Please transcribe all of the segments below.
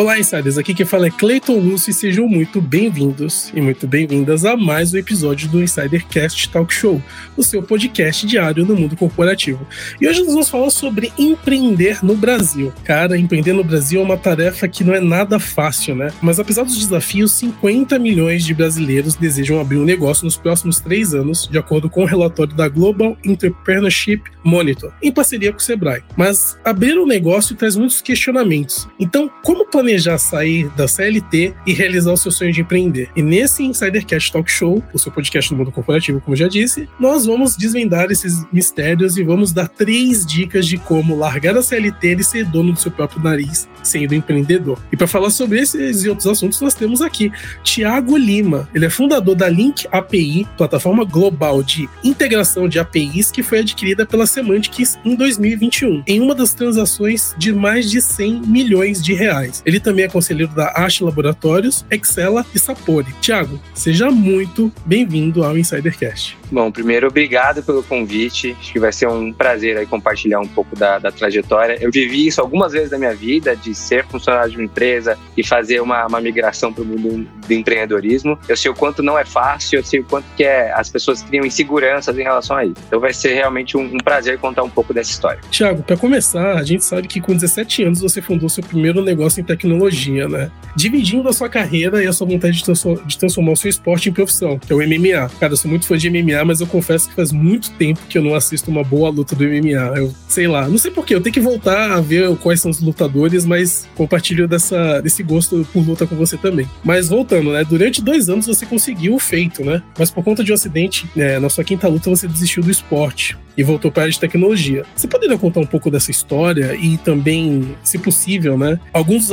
Olá, insiders. Aqui quem fala é Cleiton Lúcio e sejam muito bem-vindos e muito bem-vindas a mais um episódio do Insidercast Talk Show, o seu podcast diário no mundo corporativo. E hoje nós vamos falar sobre empreender no Brasil. Cara, empreender no Brasil é uma tarefa que não é nada fácil, né? Mas apesar dos desafios, 50 milhões de brasileiros desejam abrir um negócio nos próximos três anos, de acordo com o um relatório da Global Entrepreneurship Monitor, em parceria com o Sebrae. Mas abrir um negócio traz muitos questionamentos. Então, como planejar sair da CLT e realizar o seu sonho de empreender? E nesse Insidercast Talk Show, o seu podcast do mundo corporativo, como já disse, nós vamos desvendar esses mistérios e vamos dar três dicas de como largar a CLT e ser dono do seu próprio nariz, sendo empreendedor. E para falar sobre esses e outros assuntos, nós temos aqui Tiago Lima. Ele é fundador da Link API, plataforma global de integração de APIs que foi adquirida pela Semantics em 2021, em uma das transações de mais de 100 milhões de reais. Ele também é conselheiro da Ash Laboratórios, Excela e Sapori. Tiago, seja muito bem-vindo ao Insidercast. Bom, primeiro, obrigado pelo convite. Acho que vai ser um prazer aí compartilhar um pouco da, da trajetória. Eu vivi isso algumas vezes na minha vida, de ser funcionário de uma empresa e fazer uma, uma migração para o mundo do empreendedorismo. Eu sei o quanto não é fácil, eu sei o quanto que é, as pessoas criam inseguranças em relação a isso. Então vai ser realmente um, um prazer contar um pouco dessa história. Tiago, para começar, a gente sabe que com 17 anos você fundou seu primeiro negócio em tecnologia, né? Dividindo a sua carreira e a sua vontade de transformar o seu esporte em profissão, que é o MMA. Cara, eu sou muito fã de MMA mas eu confesso que faz muito tempo que eu não assisto uma boa luta do MMA. Eu sei lá, não sei porquê, eu tenho que voltar a ver quais são os lutadores, mas compartilho dessa, desse gosto por luta com você também. Mas voltando, né? Durante dois anos você conseguiu o feito, né? Mas por conta de um acidente, né, na sua quinta luta você desistiu do esporte e voltou para a área de tecnologia. Você poderia contar um pouco dessa história e também, se possível, né, alguns dos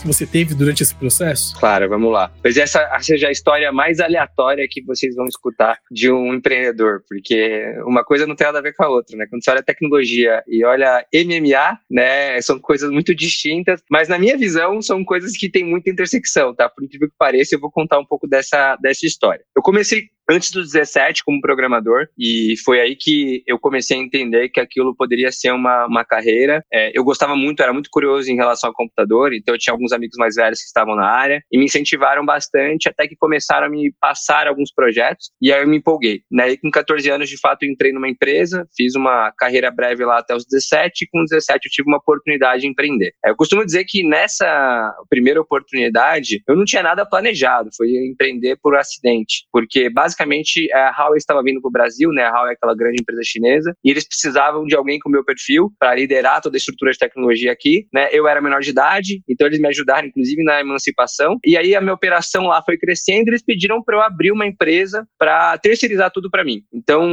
que você teve durante esse processo? Claro, vamos lá. Pois essa seja a história mais aleatória que vocês vão escutar de um empreendedor, porque uma coisa não tem nada a ver com a outra, né? Quando você olha tecnologia e olha MMA, né, são coisas muito distintas, mas na minha visão são coisas que têm muita intersecção, tá? Por incrível que pareça, eu vou contar um pouco dessa, dessa história. Eu comecei antes dos 17 como programador e foi aí que eu comecei a entender que aquilo poderia ser uma, uma carreira. É, eu gostava muito, era muito curioso em relação ao computador, então eu tinha alguns amigos mais velhos que estavam na área e me incentivaram bastante até que começaram a me passar alguns projetos e aí eu me empolguei. Né? E com 14 anos, de fato, entrei numa empresa, fiz uma carreira breve lá até os 17 e com 17 eu tive uma oportunidade de empreender. É, eu costumo dizer que nessa primeira oportunidade eu não tinha nada planejado, foi empreender por acidente, porque basicamente basicamente a Huawei estava vindo para o Brasil, né? A Huawei é aquela grande empresa chinesa, e eles precisavam de alguém com o meu perfil para liderar toda a estrutura de tecnologia aqui, né? Eu era menor de idade, então eles me ajudaram, inclusive, na emancipação. E aí a minha operação lá foi crescendo, e eles pediram para eu abrir uma empresa para terceirizar tudo para mim. Então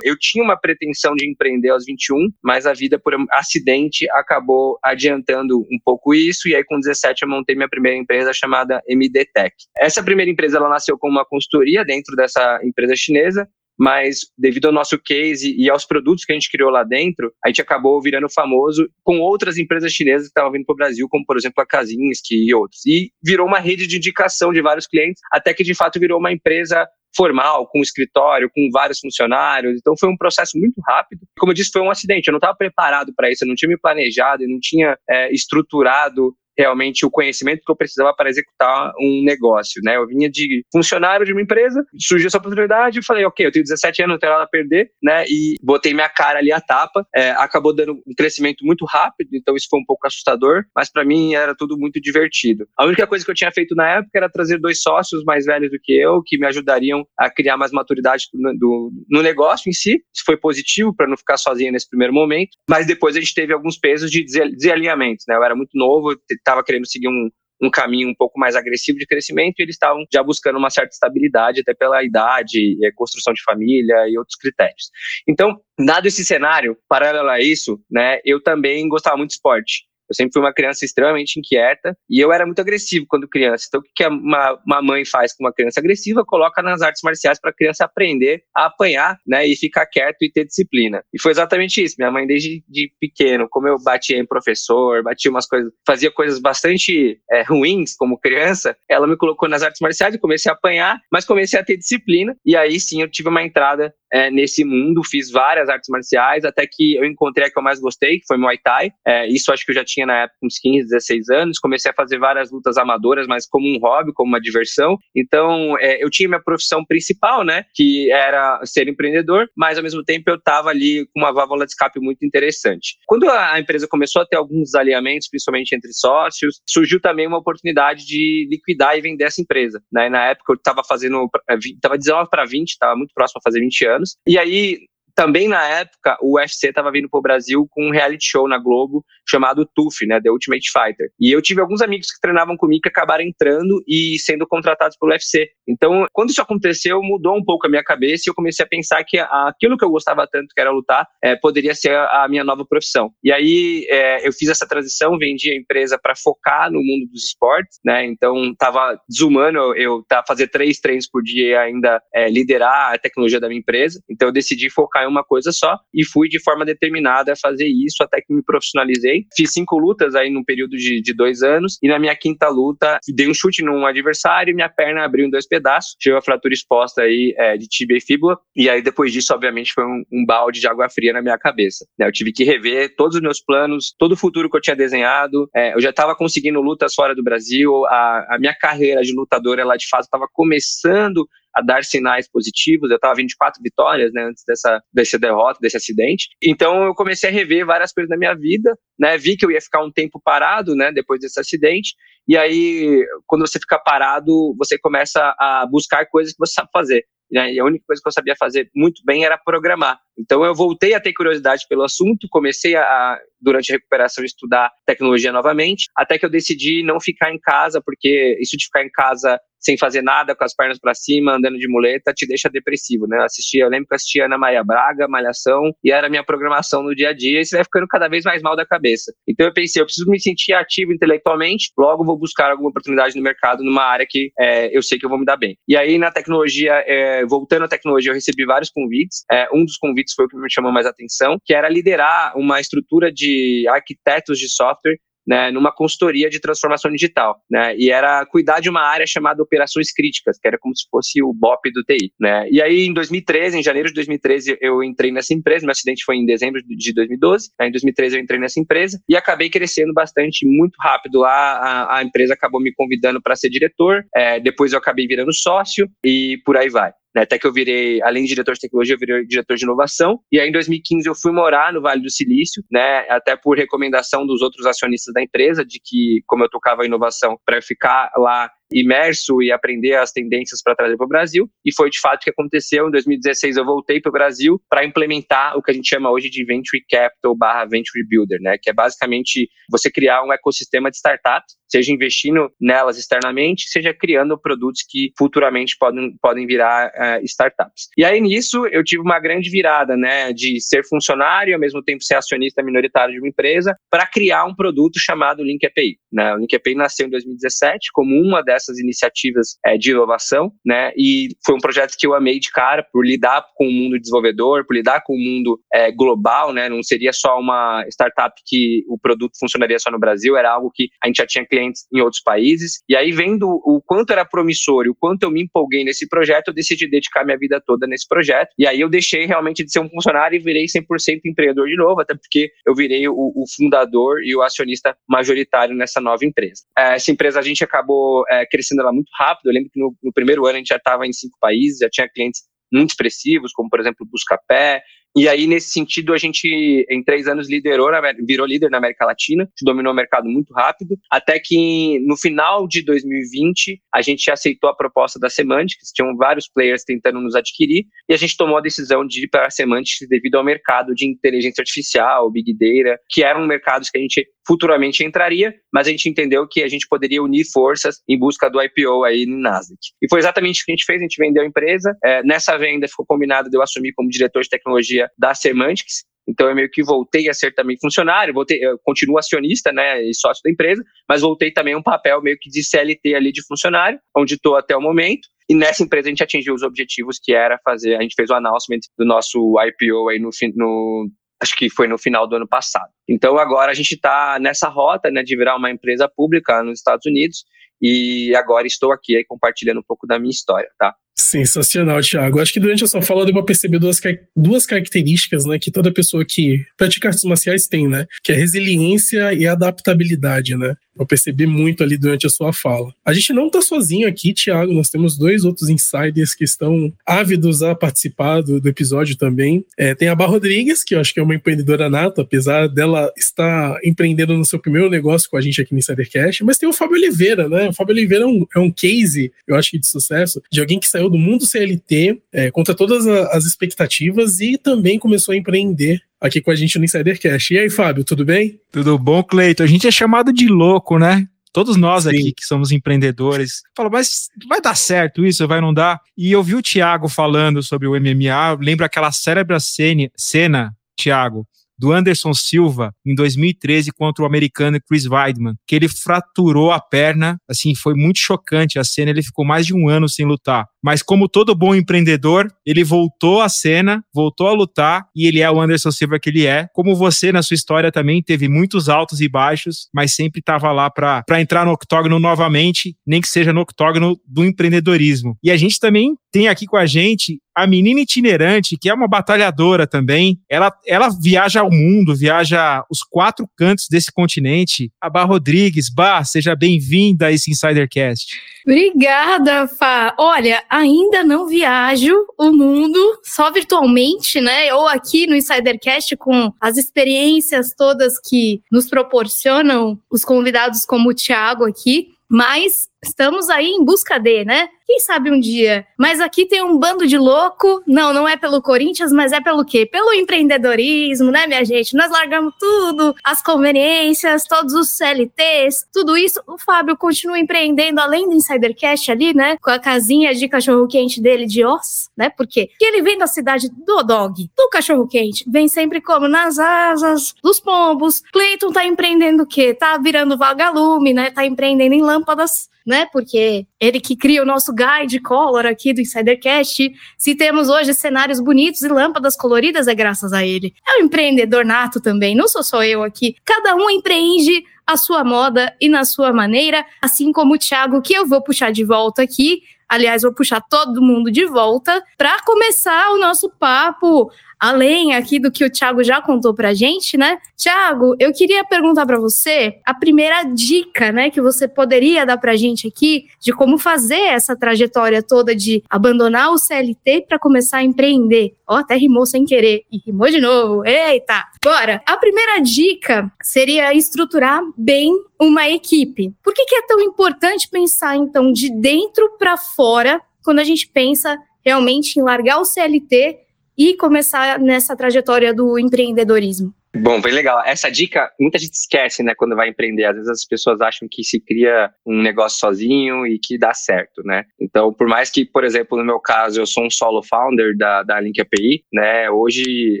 eu tinha uma pretensão de empreender aos 21, mas a vida por acidente acabou adiantando um pouco isso. E aí com 17 eu montei minha primeira empresa chamada MD Tech. Essa primeira empresa ela nasceu como uma consultoria dentro dessa empresa chinesa, mas devido ao nosso case e aos produtos que a gente criou lá dentro, a gente acabou virando famoso com outras empresas chinesas que estavam vindo para o Brasil, como por exemplo a Kazinski e outros. E virou uma rede de indicação de vários clientes, até que de fato virou uma empresa formal, com escritório, com vários funcionários. Então foi um processo muito rápido. Como eu disse, foi um acidente. Eu não estava preparado para isso, eu não tinha me planejado, eu não tinha é, estruturado realmente o conhecimento que eu precisava para executar um negócio, né? Eu vinha de funcionário de uma empresa, surgiu essa oportunidade e falei, ok, eu tenho 17 anos, não tenho nada a perder, né? E botei minha cara ali a tapa, é, acabou dando um crescimento muito rápido, então isso foi um pouco assustador, mas para mim era tudo muito divertido. A única coisa que eu tinha feito na época era trazer dois sócios mais velhos do que eu, que me ajudariam a criar mais maturidade do, do no negócio em si. Isso foi positivo para não ficar sozinho nesse primeiro momento, mas depois a gente teve alguns pesos de desalinhamentos, né? Eu era muito novo, estava querendo seguir um, um caminho um pouco mais agressivo de crescimento e eles estavam já buscando uma certa estabilidade, até pela idade, construção de família e outros critérios. Então, dado esse cenário, paralelo a isso, né, eu também gostava muito de esporte. Eu sempre fui uma criança extremamente inquieta e eu era muito agressivo quando criança. Então, o que uma, uma mãe faz com uma criança agressiva? Coloca nas artes marciais para a criança aprender a apanhar, né, e ficar quieto e ter disciplina. E foi exatamente isso. Minha mãe, desde de pequeno, como eu batia em professor, batia umas coisas, fazia coisas bastante é, ruins como criança, ela me colocou nas artes marciais e comecei a apanhar, mas comecei a ter disciplina. E aí sim eu tive uma entrada é, nesse mundo, fiz várias artes marciais, até que eu encontrei a que eu mais gostei, que foi Muay Thai. É, isso acho que eu já tinha na época uns 15, 16 anos. Comecei a fazer várias lutas amadoras, mas como um hobby, como uma diversão. Então, é, eu tinha minha profissão principal, né, que era ser empreendedor, mas ao mesmo tempo eu estava ali com uma válvula de escape muito interessante. Quando a empresa começou a ter alguns alinhamentos, principalmente entre sócios, surgiu também uma oportunidade de liquidar e vender essa empresa. Né? Na época eu estava fazendo, estava 19 para 20, estava muito próximo a fazer 20 anos. E aí também na época, o UFC estava vindo para o Brasil com um reality show na Globo chamado TUF, né, The Ultimate Fighter. E eu tive alguns amigos que treinavam comigo que acabaram entrando e sendo contratados pelo UFC. Então, quando isso aconteceu, mudou um pouco a minha cabeça e eu comecei a pensar que aquilo que eu gostava tanto, que era lutar, é, poderia ser a, minha nova profissão. E aí é, eu fiz essa transição, vendi a empresa para focar no mundo dos esportes, né? Então, estava desumano eu, eu tá, fazer três treinos por dia e ainda é, liderar a tecnologia da minha empresa. Então, eu decidi focar em uma coisa só e fui de forma determinada a fazer isso até que me profissionalizei. Fiz cinco lutas aí num período de, de dois anos e na minha quinta luta dei um chute num adversário e minha perna abriu em dois pedaços. Tive a fratura exposta aí é, de tibia e fíbula e aí depois disso, obviamente, foi um, um balde de água fria na minha cabeça. Né? Eu tive que rever todos os meus planos, todo o futuro que eu tinha desenhado. É, eu já estava conseguindo lutas fora do Brasil, a, a minha carreira de lutador, ela de fato estava começando a dar sinais positivos. Eu estava 24 vitórias, né, antes dessa, dessa derrota, desse acidente. Então eu comecei a rever várias coisas da minha vida, né, vi que eu ia ficar um tempo parado, né, depois desse acidente. E aí, quando você fica parado, você começa a buscar coisas que você sabe fazer. Né? E a única coisa que eu sabia fazer muito bem era programar. Então eu voltei a ter curiosidade pelo assunto, comecei a, durante a recuperação, estudar tecnologia novamente, até que eu decidi não ficar em casa, porque isso de ficar em casa sem fazer nada, com as pernas para cima, andando de muleta, te deixa depressivo, né? Eu assistia, eu lembro que assistia Ana Maria Braga, Malhação, e era a minha programação no dia a dia, e você vai ficando cada vez mais mal da cabeça. Então eu pensei, eu preciso me sentir ativo intelectualmente, logo vou buscar alguma oportunidade no mercado, numa área que é, eu sei que eu vou me dar bem. E aí na tecnologia, é, voltando à tecnologia, eu recebi vários convites. É, um dos convites foi o que me chamou mais atenção, que era liderar uma estrutura de arquitetos de software né, numa consultoria de transformação digital, né, e era cuidar de uma área chamada operações críticas, que era como se fosse o BOP do TI, né, e aí em 2013, em janeiro de 2013, eu entrei nessa empresa, meu acidente foi em dezembro de 2012, né, em 2013 eu entrei nessa empresa e acabei crescendo bastante, muito rápido lá, a, a empresa acabou me convidando para ser diretor, é, depois eu acabei virando sócio e por aí vai. Né, até que eu virei, além de diretor de tecnologia, eu virei diretor de inovação. E aí, em 2015, eu fui morar no Vale do Silício, né? Até por recomendação dos outros acionistas da empresa, de que, como eu tocava inovação, para ficar lá imerso e aprender as tendências para trazer para o Brasil. E foi de fato o que aconteceu. Em 2016 eu voltei para o Brasil para implementar o que a gente chama hoje de Venture Capital barra Venture Builder, né? Que é basicamente você criar um ecossistema de startups, seja investindo nelas externamente, seja criando produtos que futuramente podem, podem virar uh, startups. E aí nisso eu tive uma grande virada, né? De ser funcionário ao mesmo tempo ser acionista minoritário de uma empresa para criar um produto chamado Link API. Né? O Link API nasceu em 2017 como uma dessas essas iniciativas é, de inovação, né? E foi um projeto que eu amei de cara por lidar com o mundo desenvolvedor, por lidar com o mundo é, global, né? Não seria só uma startup que o produto funcionaria só no Brasil, era algo que a gente já tinha clientes em outros países. E aí, vendo o quanto era promissor e o quanto eu me empolguei nesse projeto, eu decidi dedicar minha vida toda nesse projeto. E aí eu deixei realmente de ser um funcionário e virei 100% empreendedor de novo, até porque eu virei o, o, fundador e o acionista majoritário nessa nova empresa. É, essa empresa a gente acabou é, crescendo ela muito rápido. Eu lembro que no, no primeiro ano a gente já estava em cinco países, já tinha clientes muito expressivos, como por exemplo Buscapé, e aí, nesse sentido, a gente, em três anos, liderou, virou líder na América Latina, dominou o mercado muito rápido, até que no final de 2020, a gente aceitou a proposta da Semantics, tinham vários players tentando nos adquirir, e a gente tomou a decisão de ir para a Semantics devido ao mercado de inteligência artificial, Big Data, que eram mercados que a gente futuramente entraria, mas a gente entendeu que a gente poderia unir forças em busca do IPO aí no Nasdaq. E foi exatamente o que a gente fez, a gente vendeu a empresa, é, nessa venda ficou combinado de eu assumir como diretor de tecnologia da Semantics. Então eu meio que voltei a ser também funcionário, voltei, continuo acionista, né, e sócio da empresa, mas voltei também um papel meio que de CLT ali de funcionário, onde estou até o momento. E nessa empresa a gente atingiu os objetivos que era fazer, a gente fez o announcement do nosso IPO aí no, no acho que foi no final do ano passado. Então agora a gente está nessa rota, né, de virar uma empresa pública nos Estados Unidos e agora estou aqui aí compartilhando um pouco da minha história, tá? Sensacional, Thiago. Acho que durante a sua fala deu pra perceber duas, duas características, né, que toda pessoa que pratica artes marciais tem, né? Que é resiliência e adaptabilidade, né? Eu percebi muito ali durante a sua fala. A gente não tá sozinho aqui, Thiago. Nós temos dois outros insiders que estão ávidos a participar do, do episódio também. É, tem a Bar Rodrigues, que eu acho que é uma empreendedora nata, apesar dela estar empreendendo no seu primeiro negócio com a gente aqui no Insidercast. Mas tem o Fábio Oliveira, né? O Fábio Oliveira é um, é um case, eu acho que de sucesso, de alguém que saiu do mundo CLT é, contra todas as expectativas e também começou a empreender aqui com a gente no Insidercast. E aí, Fábio, tudo bem? Tudo bom, Cleito? A gente é chamado de louco, né? Todos nós Sim. aqui que somos empreendedores falam, mas vai dar certo isso, vai não dar? E eu vi o Thiago falando sobre o MMA, lembra aquela cérebra cena, cena Thiago, do Anderson Silva em 2013 contra o americano Chris Weidman, que ele fraturou a perna, assim, foi muito chocante a cena, ele ficou mais de um ano sem lutar. Mas como todo bom empreendedor, ele voltou à cena, voltou a lutar e ele é o Anderson Silva que ele é. Como você na sua história também teve muitos altos e baixos, mas sempre estava lá para entrar no octógono novamente, nem que seja no octógono do empreendedorismo. E a gente também tem aqui com a gente a menina itinerante, que é uma batalhadora também. Ela, ela viaja ao mundo, viaja os quatro cantos desse continente. A Bar Rodrigues, Bar, seja bem-vinda a esse Insidercast. Obrigada, Fá. Olha, ainda não viajo o mundo, só virtualmente, né? Ou aqui no Insidercast com as experiências todas que nos proporcionam os convidados como o Thiago aqui. Mas estamos aí em busca de, né? Quem sabe um dia. Mas aqui tem um bando de louco. Não, não é pelo Corinthians, mas é pelo quê? Pelo empreendedorismo, né, minha gente? Nós largamos tudo, as conveniências, todos os CLTs, tudo isso. O Fábio continua empreendendo além do Insidercast ali, né? Com a casinha de cachorro-quente dele de Oz, né? Porque ele vem da cidade do dog, do cachorro-quente. Vem sempre como nas asas dos pombos. Cleiton tá empreendendo o quê? Tá virando vagalume, né? Tá empreendendo em lâmpadas né? Porque ele que cria o nosso guide color aqui do Insidercast. Se temos hoje cenários bonitos e lâmpadas coloridas, é graças a ele. É um empreendedor nato também, não sou só eu aqui. Cada um empreende a sua moda e na sua maneira, assim como o Thiago, que eu vou puxar de volta aqui. Aliás, vou puxar todo mundo de volta para começar o nosso papo além aqui do que o Thiago já contou pra gente, né? Thiago, eu queria perguntar para você a primeira dica, né, que você poderia dar pra gente aqui de como fazer essa trajetória toda de abandonar o CLT para começar a empreender. Ó, oh, até rimou sem querer e rimou de novo. Eita! Bora. A primeira dica seria estruturar bem uma equipe. Por que, que é tão importante pensar então de dentro para fora quando a gente pensa realmente em largar o CLT e começar nessa trajetória do empreendedorismo? Bom, bem legal. Essa dica, muita gente esquece, né, quando vai empreender. Às vezes as pessoas acham que se cria um negócio sozinho e que dá certo, né? Então, por mais que, por exemplo, no meu caso, eu sou um solo founder da, da Link API, né? Hoje,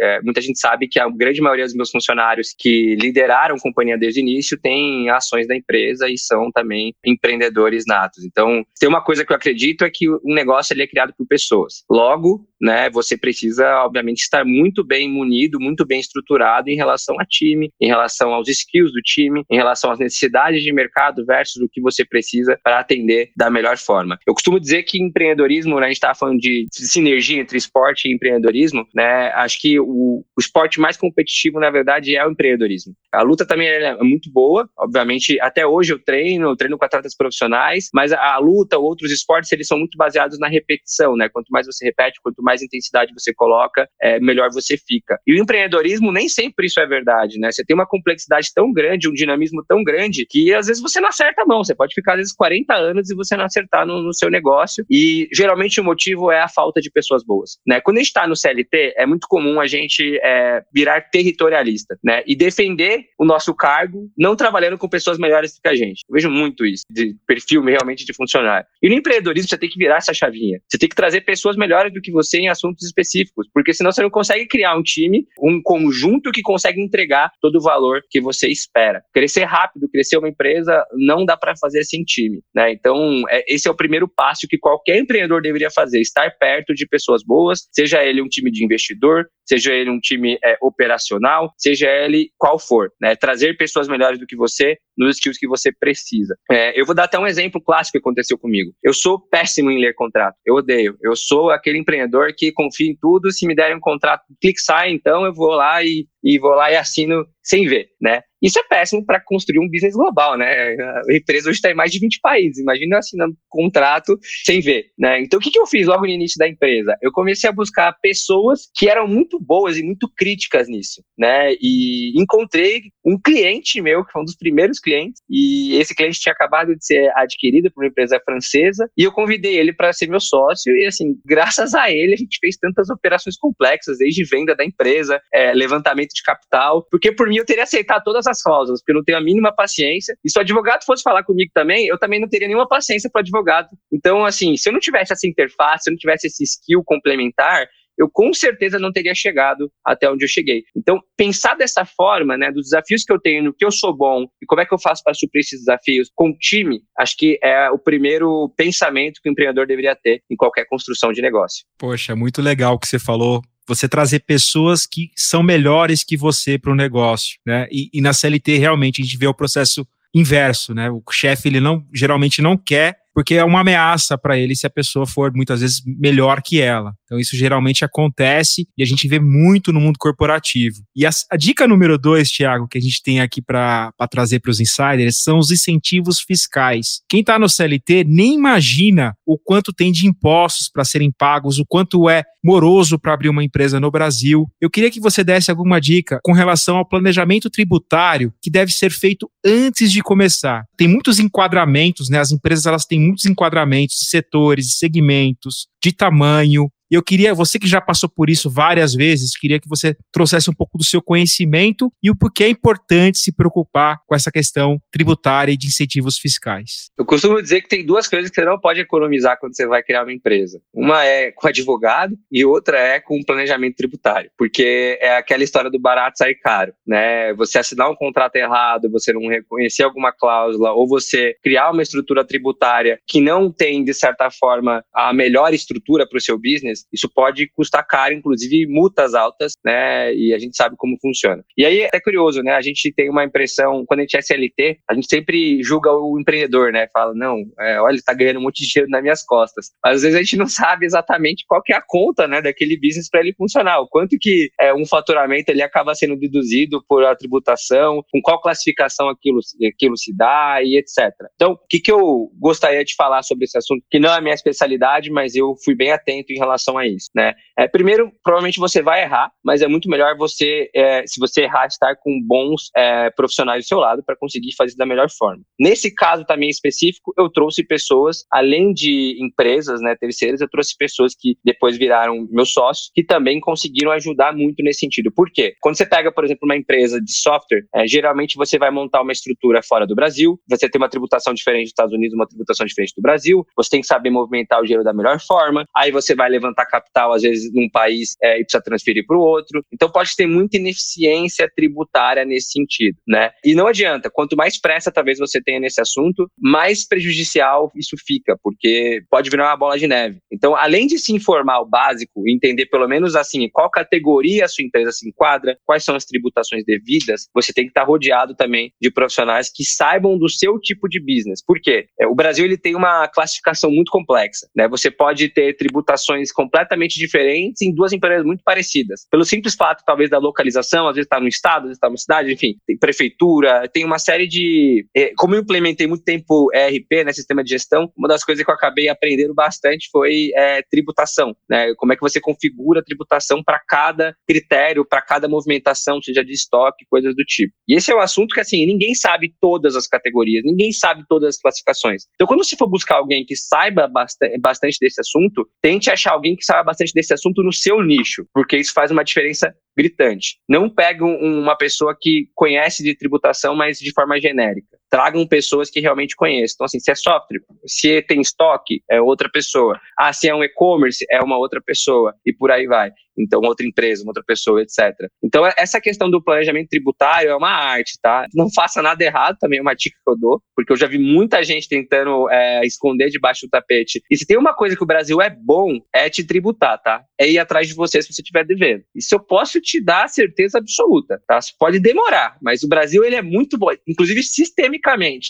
é, muita gente sabe que a grande maioria dos meus funcionários que lideraram a companhia desde o início têm ações da empresa e são também empreendedores natos. Então, tem uma coisa que eu acredito é que um negócio ele é criado por pessoas. Logo, né, você precisa, obviamente, estar muito bem munido, muito bem estruturado em relação a time, em relação aos skills do time, em relação às necessidades de mercado versus o que você precisa para atender da melhor forma. Eu costumo dizer que empreendedorismo, né, a gente estava falando de sinergia entre esporte e empreendedorismo, né, acho que o, o esporte mais competitivo, na verdade, é o empreendedorismo. A luta também é muito boa, obviamente, até hoje eu treino, eu treino com atletas profissionais, mas a, a luta, outros esportes, eles são muito baseados na repetição, né, quanto mais você repete, quanto mais intensidade você coloca, é, melhor você fica. E o empreendedorismo nem sempre isso é verdade, né? Você tem uma complexidade tão grande, um dinamismo tão grande, que às vezes você não acerta a mão. Você pode ficar, às vezes, 40 anos e você não acertar no, no seu negócio. E geralmente o motivo é a falta de pessoas boas, né? Quando a gente está no CLT, é muito comum a gente é, virar territorialista, né? E defender o nosso cargo, não trabalhando com pessoas melhores que a gente. Eu vejo muito isso, de perfil realmente de funcionário. E no empreendedorismo, você tem que virar essa chavinha. Você tem que trazer pessoas melhores do que você em assuntos específicos, porque senão você não consegue criar um time, um conjunto que consegue entregar todo o valor que você espera. Crescer rápido, crescer uma empresa, não dá para fazer sem time, né? Então, é, esse é o primeiro passo que qualquer empreendedor deveria fazer, estar perto de pessoas boas, seja ele um time de investidor, seja ele um time é, operacional, seja ele qual for, né? Trazer pessoas melhores do que você nos skills que você precisa. É, eu vou dar até um exemplo clássico que aconteceu comigo. Eu sou péssimo em ler contrato, eu odeio. Eu sou aquele empreendedor que confia em tudo, se me derem um contrato, clique sai, então eu vou lá e, e vou lá e assino sem ver, né? Isso é péssimo para construir um business global, né? A empresa hoje está em mais de 20 países. Imagina assinando contrato sem ver, né? Então, o que, que eu fiz logo no início da empresa? Eu comecei a buscar pessoas que eram muito boas e muito críticas nisso, né? E encontrei um cliente meu, que foi um dos primeiros clientes, e esse cliente tinha acabado de ser adquirido por uma empresa francesa, e eu convidei ele para ser meu sócio, e assim, graças a ele, a gente fez tantas operações complexas, desde venda da empresa, é, levantamento de capital, porque por mim eu teria aceitado todas as cláusulas, porque eu não tenho a mínima paciência. E se o advogado fosse falar comigo também, eu também não teria nenhuma paciência para advogado. Então, assim, se eu não tivesse essa interface, se eu não tivesse esse skill complementar, eu com certeza não teria chegado até onde eu cheguei. Então, pensar dessa forma, né, dos desafios que eu tenho, no que eu sou bom e como é que eu faço para suprir esses desafios com o time, acho que é o primeiro pensamento que o empreendedor deveria ter em qualquer construção de negócio. Poxa, muito legal o que você falou você trazer pessoas que são melhores que você para o negócio, né? E, e, na CLT realmente a gente vê o processo inverso, né? O chefe ele não geralmente não quer porque é uma ameaça para ele se a pessoa for muitas vezes melhor que ela. Então isso geralmente acontece e a gente vê muito no mundo corporativo. E a, a dica número dois, Tiago, que a gente tem aqui para trazer para os insiders são os incentivos fiscais. Quem está no CLT nem imagina o quanto tem de impostos para serem pagos, o quanto é moroso para abrir uma empresa no Brasil. Eu queria que você desse alguma dica com relação ao planejamento tributário que deve ser feito antes de começar. Tem muitos enquadramentos, né? As empresas elas têm muitos enquadramentos de setores, de segmentos, de tamanho, e eu queria, você que já passou por isso várias vezes, queria que você trouxesse um pouco do seu conhecimento e o porquê é importante se preocupar com essa questão tributária e de incentivos fiscais. Eu costumo dizer que tem duas coisas que você não pode economizar quando você vai criar uma empresa. Uma é com advogado e outra é com planejamento tributário, porque é aquela história do barato sair caro, né? Você assinar um contrato errado, você não reconhecer alguma cláusula ou você criar uma estrutura tributária que não tem de certa forma a melhor estrutura para o seu business, isso pode custar caro, inclusive multas altas, né? E a gente sabe como funciona. E aí é até curioso, né? A gente tem uma impressão, quando a gente é SLT, a gente sempre julga o empreendedor, né? Fala, não, é, olha, ele tá ganhando um monte de dinheiro nas minhas costas. Mas às vezes a gente não sabe exatamente qual que é a conta, né, daquele business para ele funcionar. O quanto que é, um faturamento ele acaba sendo deduzido por a tributação, com qual classificação aquilo, aquilo se dá e etc. Então, o que, que eu gostaria de falar sobre esse assunto, que não é minha especialidade, mas eu fui bem atento em relação relação a isso, né? É, primeiro, provavelmente você vai errar, mas é muito melhor você, é, se você errar, estar com bons é, profissionais do seu lado para conseguir fazer da melhor forma. Nesse caso também específico, eu trouxe pessoas, além de empresas, né, terceiras, eu trouxe pessoas que depois viraram meus sócios, que também conseguiram ajudar muito nesse sentido. Por quê? Quando você pega, por exemplo, uma empresa de software, é, geralmente você vai montar uma estrutura fora do Brasil, você tem uma tributação diferente dos Estados Unidos, uma tributação diferente do Brasil, você tem que saber movimentar o dinheiro da melhor forma, aí você vai levantar levantar capital, às vezes, num país é, e precisa transferir para o outro. Então, pode ter muita ineficiência tributária nesse sentido, né? E não adianta, quanto mais pressa talvez você tenha nesse assunto, mais prejudicial isso fica, porque pode virar uma bola de neve. Então, além de se informar o básico entender pelo menos assim, qual categoria a sua empresa se enquadra, quais são as tributações devidas, você tem que estar rodeado também de profissionais que saibam do seu tipo de business. Por quê? É, o Brasil ele tem uma classificação muito complexa, né? Você pode ter tributações completamente diferentes em duas empresas muito parecidas. Pelo simples fato, talvez, da localização, às vezes está no estado, às vezes está numa cidade, enfim, tem prefeitura, tem uma série de. Eh, como eu implementei muito tempo ERP, né, sistema de gestão, uma das coisas que eu acabei aprendendo bastante foi é, tributação, né? Como é que você configura a tributação para cada critério, para cada movimentação, seja de estoque, coisas do tipo. E esse é um assunto que, assim, ninguém sabe todas as categorias, ninguém sabe todas as classificações. Então, quando você for buscar alguém que saiba bastante, bastante desse assunto, tente achar alguém que saiba bastante desse assunto no seu nicho, porque isso faz uma diferença gritante. Não peguem uma pessoa que conhece de tributação, mas de forma genérica. Tragam pessoas que realmente conheçam. Então, assim, se é software, se tem estoque, é outra pessoa. Ah, se é um e-commerce, é uma outra pessoa. E por aí vai. Então, outra empresa, outra pessoa, etc. Então, essa questão do planejamento tributário é uma arte, tá? Não faça nada errado, também é uma dica que eu dou, porque eu já vi muita gente tentando é, esconder debaixo do tapete. E se tem uma coisa que o Brasil é bom, é te tributar, tá? É ir atrás de você se você estiver devendo. Isso eu posso te dar certeza absoluta, tá? Isso pode demorar, mas o Brasil, ele é muito bom, inclusive sistemicamente,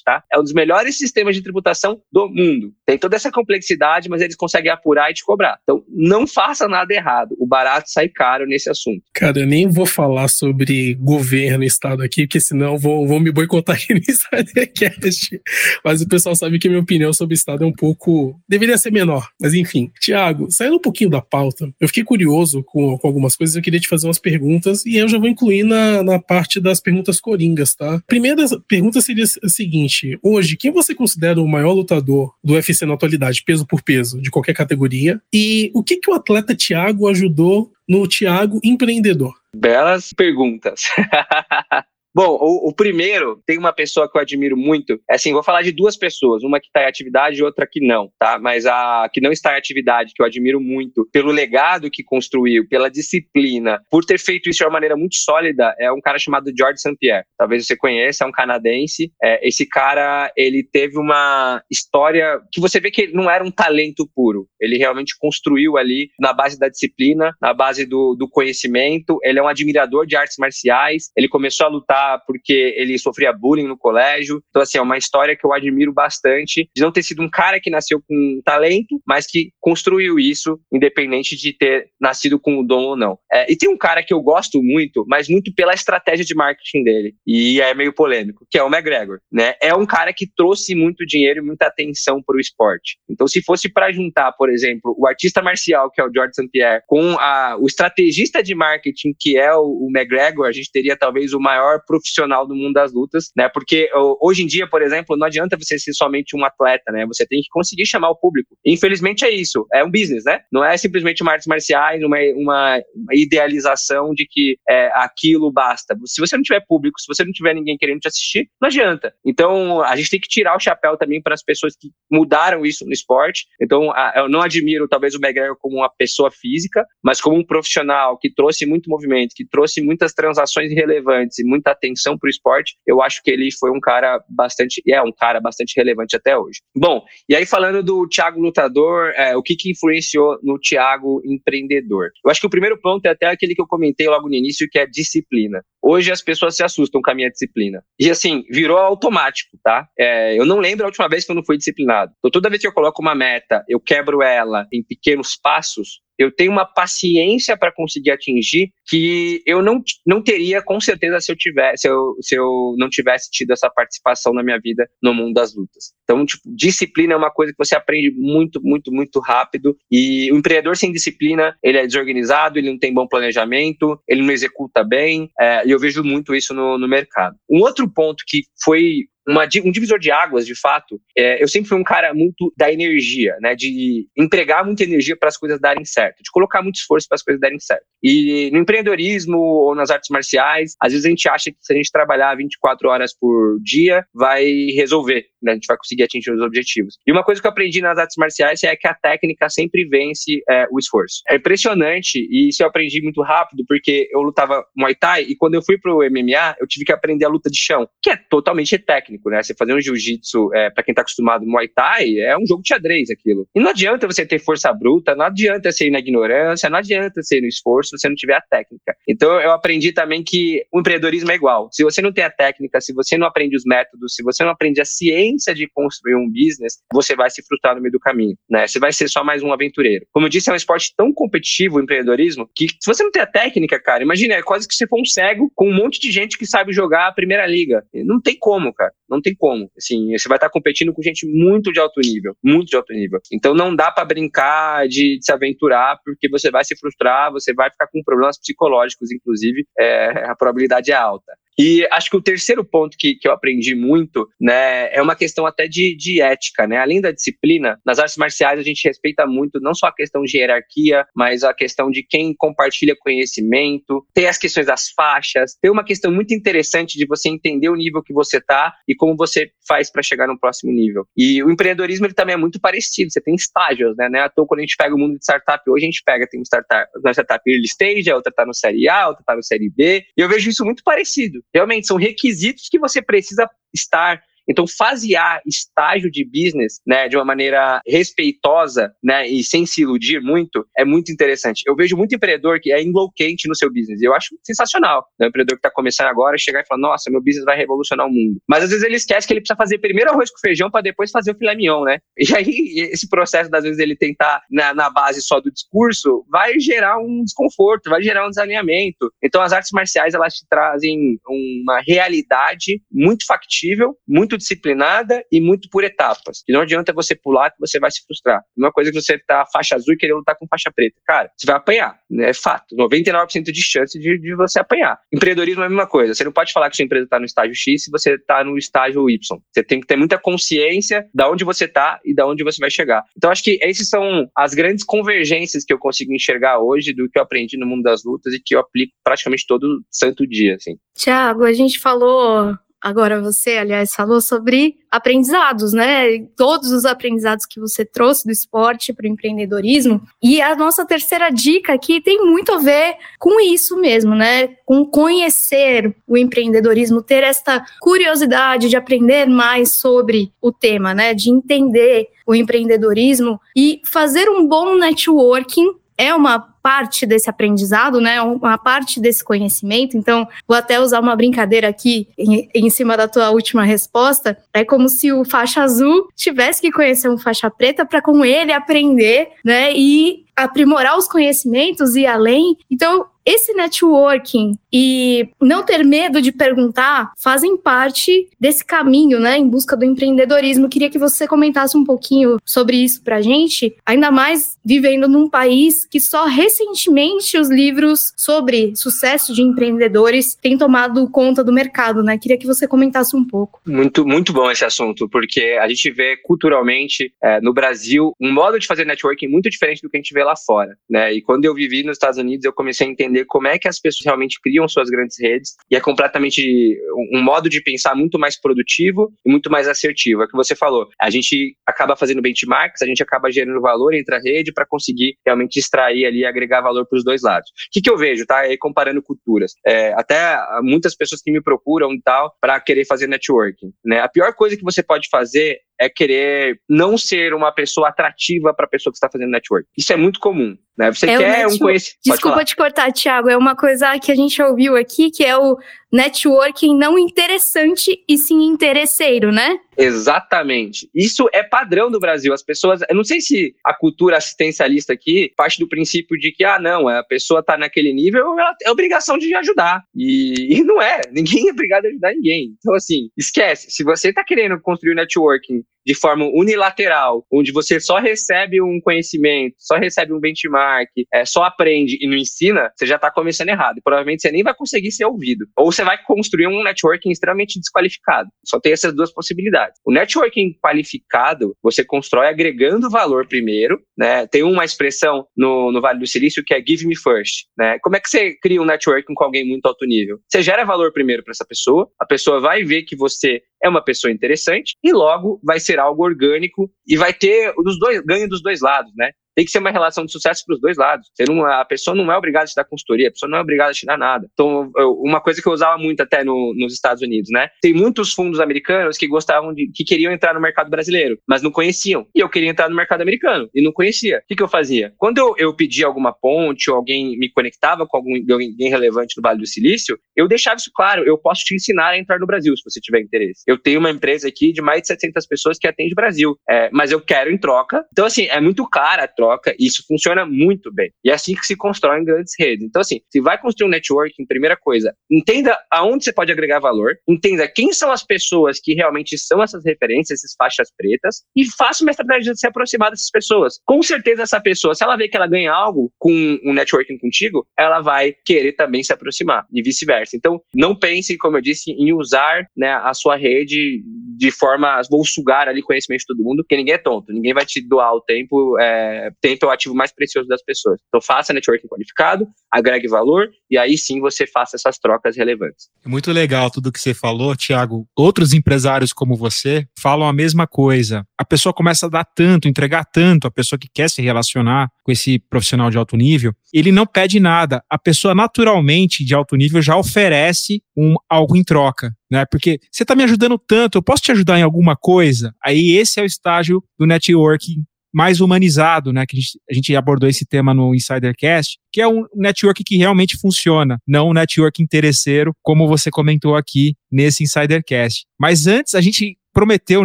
tá? É um dos melhores sistemas de tributação do mundo. Tem toda essa complexidade, mas eles conseguem apurar e te cobrar. Então, não faça nada errado. O barato sai caro nesse assunto. Cara, eu nem vou falar sobre governo e Estado aqui, porque senão vou, vou me boicotar aqui no Insidercast. Mas o pessoal sabe que minha opinião sobre Estado é um pouco. deveria ser menor. Mas enfim. Tiago, saindo um pouquinho da pauta, eu fiquei curioso com, com algumas coisas, eu queria te fazer umas perguntas e eu já vou incluir na, na parte das perguntas coringas, tá? Primeira pergunta seria a seguinte: hoje, quem você considera o maior lutador do UFC na atualidade, peso por peso, de qualquer categoria? E o que, que o atleta Tiago ajudou no Tiago empreendedor? Belas perguntas. Bom, o, o, primeiro, tem uma pessoa que eu admiro muito. É assim, vou falar de duas pessoas, uma que está em atividade e outra que não, tá? Mas a que não está em atividade, que eu admiro muito, pelo legado que construiu, pela disciplina, por ter feito isso de uma maneira muito sólida, é um cara chamado George St. Pierre. Talvez você conheça, é um canadense. É, esse cara, ele teve uma história que você vê que ele não era um talento puro. Ele realmente construiu ali na base da disciplina, na base do, do conhecimento. Ele é um admirador de artes marciais. Ele começou a lutar porque ele sofria bullying no colégio. Então, assim, é uma história que eu admiro bastante, de não ter sido um cara que nasceu com talento, mas que construiu isso, independente de ter nascido com o dom ou não. É, e tem um cara que eu gosto muito, mas muito pela estratégia de marketing dele, e é meio polêmico, que é o McGregor, né? É um cara que trouxe muito dinheiro e muita atenção para o esporte. Então, se fosse para juntar, por exemplo, o artista marcial, que é o George St. Pierre, com a, o estrategista de marketing, que é o, o McGregor, a gente teria talvez o maior profissional do mundo das lutas, né? Porque hoje em dia, por exemplo, não adianta você ser somente um atleta, né? Você tem que conseguir chamar o público. Infelizmente é isso, é um business, né? Não é simplesmente uma artes marciais, uma, uma, idealização de que é, aquilo basta. Se você não tiver público, se você não tiver ninguém querendo te assistir, não adianta. Então, a gente tem que tirar o chapéu também para as pessoas que mudaram isso no esporte. Então, eu não admiro talvez o McGregor como uma pessoa física, mas como um profissional que trouxe muito movimento, que trouxe muitas transações relevantes e muita atenção para o esporte, eu acho que ele foi um cara bastante, é um cara bastante relevante até hoje. Bom, e aí falando do Thiago lutador, é, o que que influenciou no Thiago empreendedor? Eu acho que o primeiro ponto é até aquele que eu comentei logo no início, que é disciplina. Hoje as pessoas se assustam com a minha disciplina. E assim, virou automático, tá? É, eu não lembro a última vez que eu não fui disciplinado. Então, toda vez que eu coloco uma meta, eu quebro ela em pequenos passos, eu tenho uma paciência para conseguir atingir que eu não, não teria com certeza se eu tivesse se eu, se eu não tivesse tido essa participação na minha vida no mundo das lutas. Então, tipo, disciplina é uma coisa que você aprende muito, muito, muito rápido e o empreendedor sem disciplina, ele é desorganizado, ele não tem bom planejamento, ele não executa bem é, e eu vejo muito isso no, no mercado. Um outro ponto que foi uma, um divisor de águas, de fato. É, eu sempre fui um cara muito da energia, né? De empregar muita energia para as coisas darem certo, de colocar muito esforço para as coisas darem certo. E no empreendedorismo ou nas artes marciais, às vezes a gente acha que se a gente trabalhar 24 horas por dia, vai resolver, né? A gente vai conseguir atingir os objetivos. E uma coisa que eu aprendi nas artes marciais é que a técnica sempre vence é, o esforço. É impressionante e isso eu aprendi muito rápido porque eu lutava Muay Thai e quando eu fui pro MMA, eu tive que aprender a luta de chão, que é totalmente técnica técnico, né? Você fazer um jiu-jitsu, é, para quem tá acostumado Muay Thai, é um jogo de xadrez aquilo. E não adianta você ter força bruta, não adianta ser na ignorância, não adianta ser no esforço se você não tiver a técnica. Então eu aprendi também que o empreendedorismo é igual. Se você não tem a técnica, se você não aprende os métodos, se você não aprende a ciência de construir um business, você vai se frustrar no meio do caminho, né? Você vai ser só mais um aventureiro. Como eu disse, é um esporte tão competitivo o empreendedorismo que se você não tem a técnica, cara, imagina, é quase que você for um cego com um monte de gente que sabe jogar a primeira liga. Não tem como, cara. Não tem como. Assim, você vai estar competindo com gente muito de alto nível, muito de alto nível. Então não dá para brincar de, de, se aventurar, porque você vai se frustrar, você vai ficar com problemas psicológicos, inclusive, é, a probabilidade é alta. E acho que o terceiro ponto que, que eu aprendi muito, né, é uma questão até de, de ética, né? Além da disciplina, nas artes marciais a gente respeita muito não só a questão de hierarquia, mas a questão de quem compartilha conhecimento, tem as questões das faixas, tem uma questão muito interessante de você entender o nível que você tá e como você faz para chegar no próximo nível. E o empreendedorismo ele também é muito parecido, você tem estágios, né? né? À toa, quando a gente pega o mundo de startup, hoje a gente pega, tem uma startup, uma startup early stage, a outra tá no série A, a outra tá no série B, e eu vejo isso muito parecido. Realmente, são requisitos que você precisa estar então, fasear estágio de business, né, de uma maneira respeitosa, né, e sem se iludir muito, é muito interessante. Eu vejo muito empreendedor que é enlouquente no seu business, eu acho sensacional. Né, o empreendedor que está começando agora chegar e falar, nossa, meu business vai revolucionar o mundo. Mas às vezes ele esquece que ele precisa fazer primeiro arroz com feijão para depois fazer o filé mignon, né? E aí, esse processo, das vezes, ele tentar na, na base só do discurso, vai gerar um desconforto, vai gerar um desalinhamento. Então, as artes marciais, elas te trazem uma realidade muito factível, muito disciplinada e muito por etapas. E não adianta você pular que você vai se frustrar. Uma coisa que você tá faixa azul e querer lutar com faixa preta. Cara, você vai apanhar, né? É fato. 99% de chance de, de você apanhar. Empreendedorismo é a mesma coisa. Você não pode falar que sua empresa está no estágio X se você está no estágio Y. Você tem que ter muita consciência da onde você está e da onde você vai chegar. Então, acho que esses são as grandes convergências que eu consigo enxergar hoje do que eu aprendi no mundo das lutas e que eu aplico praticamente todo santo dia, assim. Tiago, a gente falou agora você, aliás, falou sobre aprendizados, né? Todos os aprendizados que você trouxe do esporte para o empreendedorismo. E a nossa terceira dica aqui tem muito a ver com isso mesmo, né? Com conhecer o empreendedorismo, ter esta curiosidade de aprender mais sobre o tema, né? De entender o empreendedorismo e fazer um bom networking é uma parte desse aprendizado, né? Uma parte desse conhecimento. Então, vou até usar uma brincadeira aqui em, em, cima da tua última resposta. É como se o faixa azul tivesse que conhecer um faixa preta para com ele aprender, né? E aprimorar os conhecimentos e além. Então, esse networking e não ter medo de perguntar fazem parte desse caminho, né, em busca do empreendedorismo. Queria que você comentasse um pouquinho sobre isso pra gente, ainda mais vivendo num país que só recentemente os livros sobre sucesso de empreendedores têm tomado conta do mercado, né? Queria que você comentasse um pouco. Muito, muito bom esse assunto, porque a gente vê culturalmente é, no Brasil um modo de fazer networking muito diferente do que a gente vê lá fora, né? E quando eu vivi nos Estados Unidos, eu comecei a entender como é que as pessoas realmente criam suas grandes redes e é completamente um modo de pensar muito mais produtivo e muito mais assertivo. É o que você falou. A gente acaba fazendo benchmarks, a gente acaba gerando valor entre a rede para conseguir realmente extrair ali, agregar valor para os dois lados. O que, que eu vejo, tá? Aí comparando culturas. É, até muitas pessoas que me procuram e tal para querer fazer networking, né? A pior coisa que você pode fazer é querer não ser uma pessoa atrativa para a pessoa que está fazendo network. Isso é muito comum. Né? Você é quer um conhecimento. Desculpa te cortar, Thiago. É uma coisa que a gente ouviu aqui que é o networking não interessante e sim interesseiro, né? Exatamente. Isso é padrão do Brasil. As pessoas, eu não sei se a cultura assistencialista aqui parte do princípio de que, ah, não, a pessoa está naquele nível, ela é obrigação de ajudar. E, e não é. Ninguém é obrigado a ajudar ninguém. Então, assim, esquece. Se você está querendo construir networking de forma unilateral, onde você só recebe um conhecimento, só recebe um benchmark, é, só aprende e não ensina, você já está começando errado. E provavelmente você nem vai conseguir ser ouvido. Ou você vai construir um networking extremamente desqualificado. Só tem essas duas possibilidades. O networking qualificado, você constrói agregando valor primeiro, né? Tem uma expressão no, no Vale do Silício que é give me first, né? Como é que você cria um networking com alguém muito alto nível? Você gera valor primeiro para essa pessoa, a pessoa vai ver que você é uma pessoa interessante e logo vai ser algo orgânico e vai ter os dois ganho dos dois lados, né? Tem que ser uma relação de sucesso para os dois lados. Você não, a pessoa não é obrigada a te dar consultoria, a pessoa não é obrigada a te dar nada. Então, eu, uma coisa que eu usava muito até no, nos Estados Unidos, né? Tem muitos fundos americanos que gostavam de, que queriam entrar no mercado brasileiro, mas não conheciam. E eu queria entrar no mercado americano e não conhecia. O que, que eu fazia? Quando eu, eu pedia alguma ponte ou alguém me conectava com algum, alguém relevante no Vale do Silício, eu deixava isso claro. Eu posso te ensinar a entrar no Brasil, se você tiver interesse. Eu tenho uma empresa aqui de mais de 700 pessoas que atende o Brasil, é, mas eu quero em troca. Então, assim, é muito cara a troca troca, e isso funciona muito bem. E é assim que se constroem grandes redes. Então, assim, se vai construir um networking, primeira coisa, entenda aonde você pode agregar valor, entenda quem são as pessoas que realmente são essas referências, essas faixas pretas, e faça uma estratégia de se aproximar dessas pessoas. Com certeza, essa pessoa, se ela vê que ela ganha algo com um networking contigo, ela vai querer também se aproximar, e vice-versa. Então, não pense, como eu disse, em usar né, a sua rede de forma, vou sugar ali conhecimento de todo mundo, porque ninguém é tonto, ninguém vai te doar o tempo, é, tempo é o ativo mais precioso das pessoas. Então, faça networking qualificado, agregue valor, e aí sim você faça essas trocas relevantes. É muito legal tudo que você falou, Tiago. Outros empresários como você falam a mesma coisa. A pessoa começa a dar tanto, entregar tanto, a pessoa que quer se relacionar com esse profissional de alto nível, ele não pede nada. A pessoa naturalmente de alto nível já oferece um, algo em troca. Né? Porque você está me ajudando tanto, eu posso te ajudar em alguma coisa? Aí esse é o estágio do networking mais humanizado, né? Que a gente, a gente, abordou esse tema no Insidercast, que é um network que realmente funciona, não um network interesseiro, como você comentou aqui nesse Insidercast. Mas antes, a gente prometeu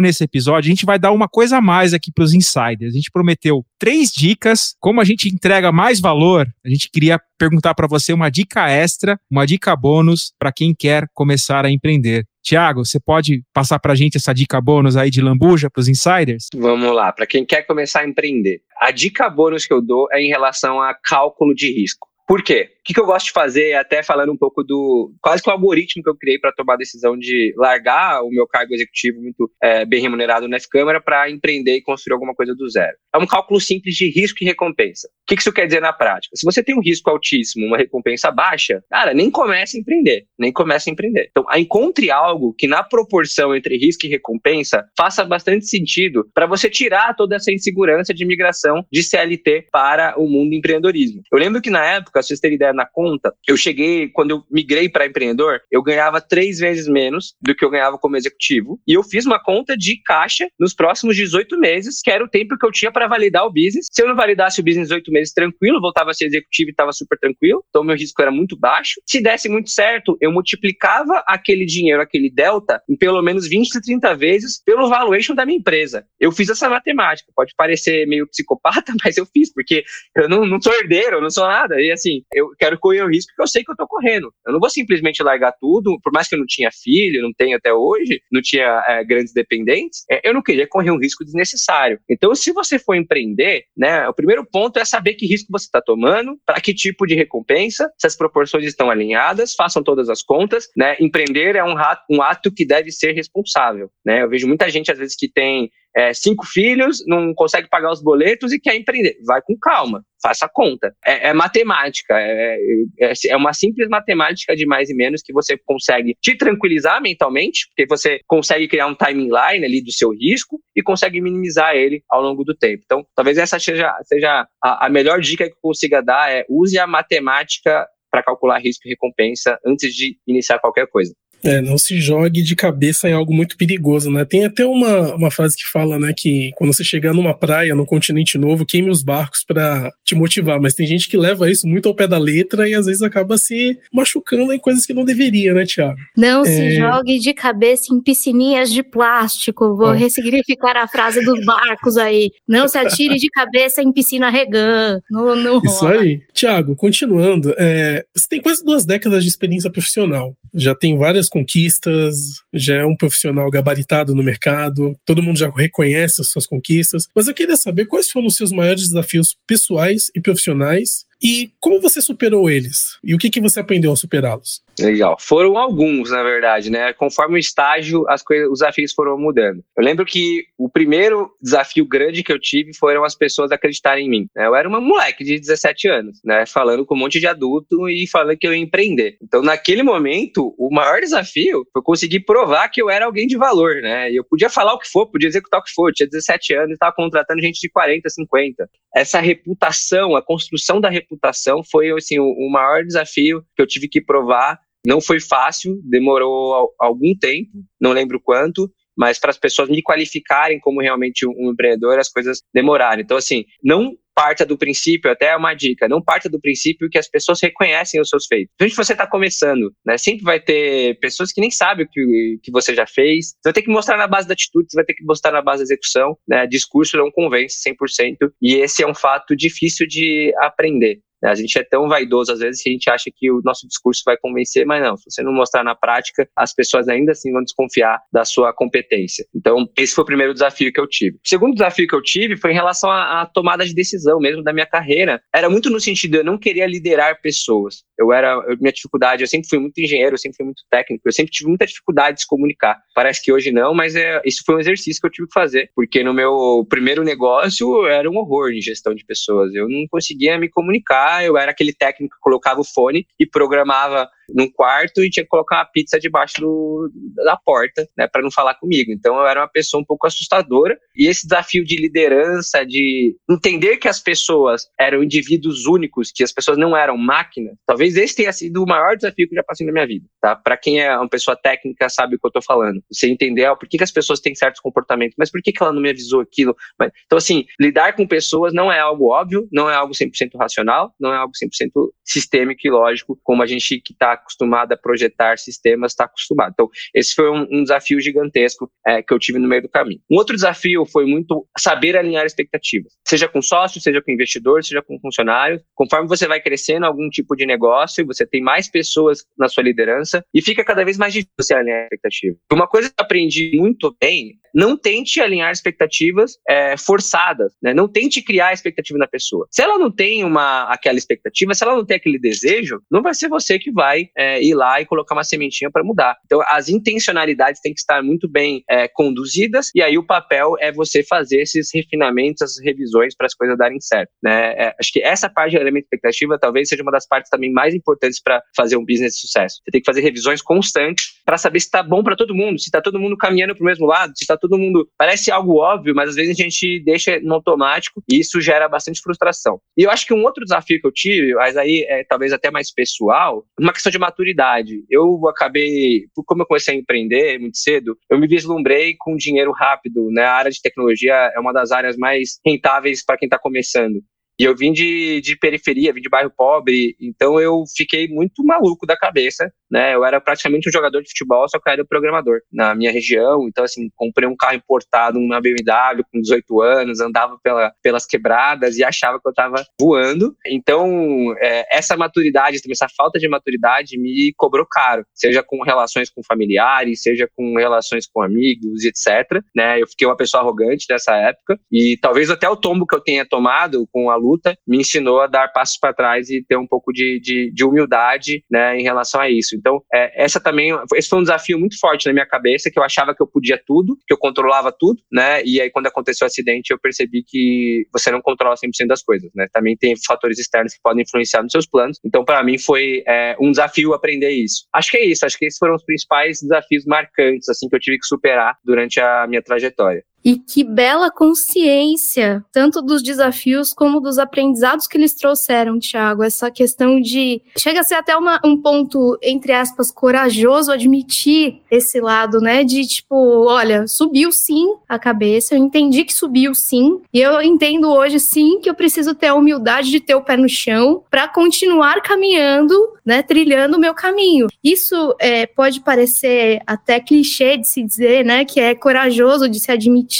nesse episódio, a gente vai dar uma coisa a mais aqui para os insiders. A gente prometeu três dicas, como a gente entrega mais valor, a gente queria perguntar para você uma dica extra, uma dica bônus para quem quer começar a empreender. Tiago, você pode passar para a gente essa dica bônus aí de lambuja para os insiders? Vamos lá, para quem quer começar a empreender. A dica bônus que eu dou é em relação a cálculo de risco. Por quê? O que, eu gosto de fazer, até falando um pouco do quase que o algoritmo que eu criei para tomar a decisão de largar o meu cargo executivo muito é, bem remunerado na F-Câmara para empreender e construir alguma coisa do zero. É um cálculo simples de risco e recompensa. O que, que isso quer dizer na prática? Se você tem um risco altíssimo, uma recompensa baixa, cara, nem comece a empreender, nem comece a empreender. Então, encontre algo que na proporção entre risco e recompensa faça bastante sentido para você tirar toda essa insegurança de migração de CLT para o mundo empreendedorismo. Eu lembro que na época, se vocês terem ideia na conta, eu cheguei, quando eu migrei para empreendedor, eu ganhava três vezes menos do que eu ganhava como executivo. E eu fiz uma conta de caixa nos próximos 18 meses, que era o tempo que eu tinha para validar o business. Se eu não validasse o business 18 meses tranquilo, voltava a ser executivo e estava super tranquilo, então meu risco era muito baixo. Se desse muito certo, eu multiplicava aquele dinheiro, aquele delta, em pelo menos 20, 30 vezes pelo valuation da minha empresa. Eu fiz essa matemática. Pode parecer meio psicopata, mas eu fiz, porque eu não, não sou herdeiro, eu não sou nada. E assim, eu quero correr o risco que eu sei que eu tô correndo. Eu não vou simplesmente largar tudo, por mais que eu não tinha filho, não tenho até hoje, não tinha é, grandes dependentes, é, eu não queria correr um risco desnecessário. Então, se você for empreender, né, o primeiro ponto é saber que risco você está tomando, para que tipo de recompensa, se as proporções estão alinhadas, façam todas as contas, né? Empreender é um, rato, um ato que deve ser responsável, né? Eu vejo muita gente às vezes que tem é, cinco filhos, não consegue pagar os boletos e quer empreender. Vai com calma, faça a conta. É, é matemática, é, é, é, uma simples matemática de mais e menos que você consegue te tranquilizar mentalmente, porque você consegue criar um timeline ali do seu risco e consegue minimizar ele ao longo do tempo. Então, talvez essa seja, seja a, a melhor dica que eu consiga dar, é use a matemática para calcular risco e recompensa antes de iniciar qualquer coisa. É, não se jogue de cabeça em algo muito perigoso, né? Tem até uma, uma frase que fala, né, que quando você chegar numa praia, num continente novo, queime os barcos para te motivar. Mas tem gente que leva isso muito ao pé da letra e às vezes acaba se machucando em coisas que não deveria, né, Tiago? Não é... se jogue de cabeça em piscininhas de plástico. Vou ressignificar a frase dos barcos aí. Não se atire de cabeça em piscina regã. Não, não Isso aí. Tiago, continuando, é, você tem quase duas décadas de experiência profissional. Já tem várias conquistas, já é um profissional gabaritado no mercado, todo mundo já reconhece as suas conquistas. Mas eu queria saber quais foram os seus maiores desafios pessoais e profissionais e como você superou eles? E o que, que você aprendeu ao superá-los? Legal. Foram alguns, na verdade, né? Conforme o estágio, as coisas, os desafios foram mudando. Eu lembro que o primeiro desafio grande que eu tive foram as pessoas acreditarem em mim. Né? Eu era uma moleque de 17 anos, né? Falando com um monte de adulto e falando que eu ia empreender. Então, naquele momento, o maior desafio foi conseguir provar que eu era alguém de valor, né? E eu podia falar o que for, podia executar o que for. Eu tinha 17 anos e estava contratando gente de 40, 50. Essa reputação, a construção da reputação foi assim, o maior desafio que eu tive que provar. Não foi fácil, demorou algum tempo, não lembro quanto, mas para as pessoas me qualificarem como realmente um empreendedor, as coisas demoraram. Então, assim, não parta do princípio, até é uma dica, não parta do princípio que as pessoas reconhecem os seus feitos. Principalmente você está começando, né? Sempre vai ter pessoas que nem sabem o que, que você já fez. Você vai ter que mostrar na base da atitude, você vai ter que mostrar na base da execução, né? Discurso não convence 100%, e esse é um fato difícil de aprender. A gente é tão vaidoso às vezes que a gente acha que o nosso discurso vai convencer, mas não. Se você não mostrar na prática, as pessoas ainda assim vão desconfiar da sua competência. Então, esse foi o primeiro desafio que eu tive. O segundo desafio que eu tive foi em relação à, à tomada de decisão mesmo da minha carreira. Era muito no sentido de eu não queria liderar pessoas. Eu era, eu, minha dificuldade, eu sempre fui muito engenheiro, eu sempre fui muito técnico, eu sempre tive muita dificuldade de se comunicar. Parece que hoje não, mas é, isso foi um exercício que eu tive que fazer, porque no meu primeiro negócio era um horror em gestão de pessoas. Eu não conseguia me comunicar, eu era aquele técnico que colocava o fone e programava num quarto e tinha que colocar uma pizza debaixo do, da porta, né, para não falar comigo. Então eu era uma pessoa um pouco assustadora e esse desafio de liderança, de entender que as pessoas eram indivíduos únicos, que as pessoas não eram máquinas, talvez esse tenha sido o maior desafio que eu já passei na minha vida, tá? Para quem é uma pessoa técnica sabe o que eu tô falando. Você entender por que, que as pessoas têm certos comportamentos, mas por que, que ela não me avisou aquilo? Mas, então assim, lidar com pessoas não é algo óbvio, não é algo 100% racional, não é algo 100% sistêmico e lógico, como a gente que está acostumado a projetar sistemas está acostumado. Então, esse foi um, um desafio gigantesco é, que eu tive no meio do caminho. Um outro desafio foi muito saber alinhar expectativas, seja com sócio, seja com investidor, seja com funcionário. Conforme você vai crescendo algum tipo de negócio, você tem mais pessoas na sua liderança e fica cada vez mais difícil você alinhar expectativas. Uma coisa que eu aprendi muito bem não tente alinhar expectativas é, forçadas, né? Não tente criar expectativa na pessoa. Se ela não tem uma aquela expectativa, se ela não tem aquele desejo, não vai ser você que vai é, ir lá e colocar uma sementinha para mudar. Então, as intencionalidades têm que estar muito bem é, conduzidas e aí o papel é você fazer esses refinamentos, essas revisões para as coisas darem certo, né? É, acho que essa parte de elemento expectativa talvez seja uma das partes também mais importantes para fazer um business de sucesso. Você tem que fazer revisões constantes para saber se está bom para todo mundo, se está todo mundo caminhando para o mesmo lado, se está todo mundo. Parece algo óbvio, mas às vezes a gente deixa no automático e isso gera bastante frustração. E eu acho que um outro desafio que eu tive, mas aí é talvez até mais pessoal, uma questão de maturidade. Eu acabei, como eu comecei a empreender muito cedo, eu me vislumbrei com dinheiro rápido, né? A área de tecnologia é uma das áreas mais rentáveis para quem está começando. E eu vim de, de periferia, vim de bairro pobre, então eu fiquei muito maluco da cabeça, né? Eu era praticamente um jogador de futebol, só que eu era programador na minha região. Então, assim, comprei um carro importado, uma BMW com 18 anos, andava pela, pelas quebradas e achava que eu estava voando. Então, é, essa maturidade, essa falta de maturidade me cobrou caro, seja com relações com familiares, seja com relações com amigos, etc. Né? Eu fiquei uma pessoa arrogante nessa época e talvez até o tombo que eu tenha tomado com a luta me ensinou a dar passos para trás e ter um pouco de, de, de, humildade né, em relação a isso. Então, é, essa também, esse foi um desafio muito forte na minha cabeça, que eu achava que eu podia tudo, que eu controlava tudo, né? E aí, quando aconteceu o acidente, eu percebi que você não controla 100% das coisas, né? Também tem fatores externos que podem influenciar nos seus planos. Então, para mim, foi é, um desafio aprender isso. Acho que é isso, acho que esses foram os principais desafios marcantes, assim, que eu tive que superar durante a minha trajetória. E que bela consciência, tanto dos desafios como dos aprendizados que eles trouxeram, Thiago. Essa questão de. Chega a ser até uma, um ponto, entre aspas, corajoso admitir esse lado, né? De tipo, olha, subiu sim a cabeça, eu entendi que subiu sim, e eu entendo hoje sim que eu preciso ter a humildade de ter o pé no chão para continuar caminhando, né? Trilhando o meu caminho. Isso é, pode parecer até clichê de se dizer, né? Que é corajoso de se admitir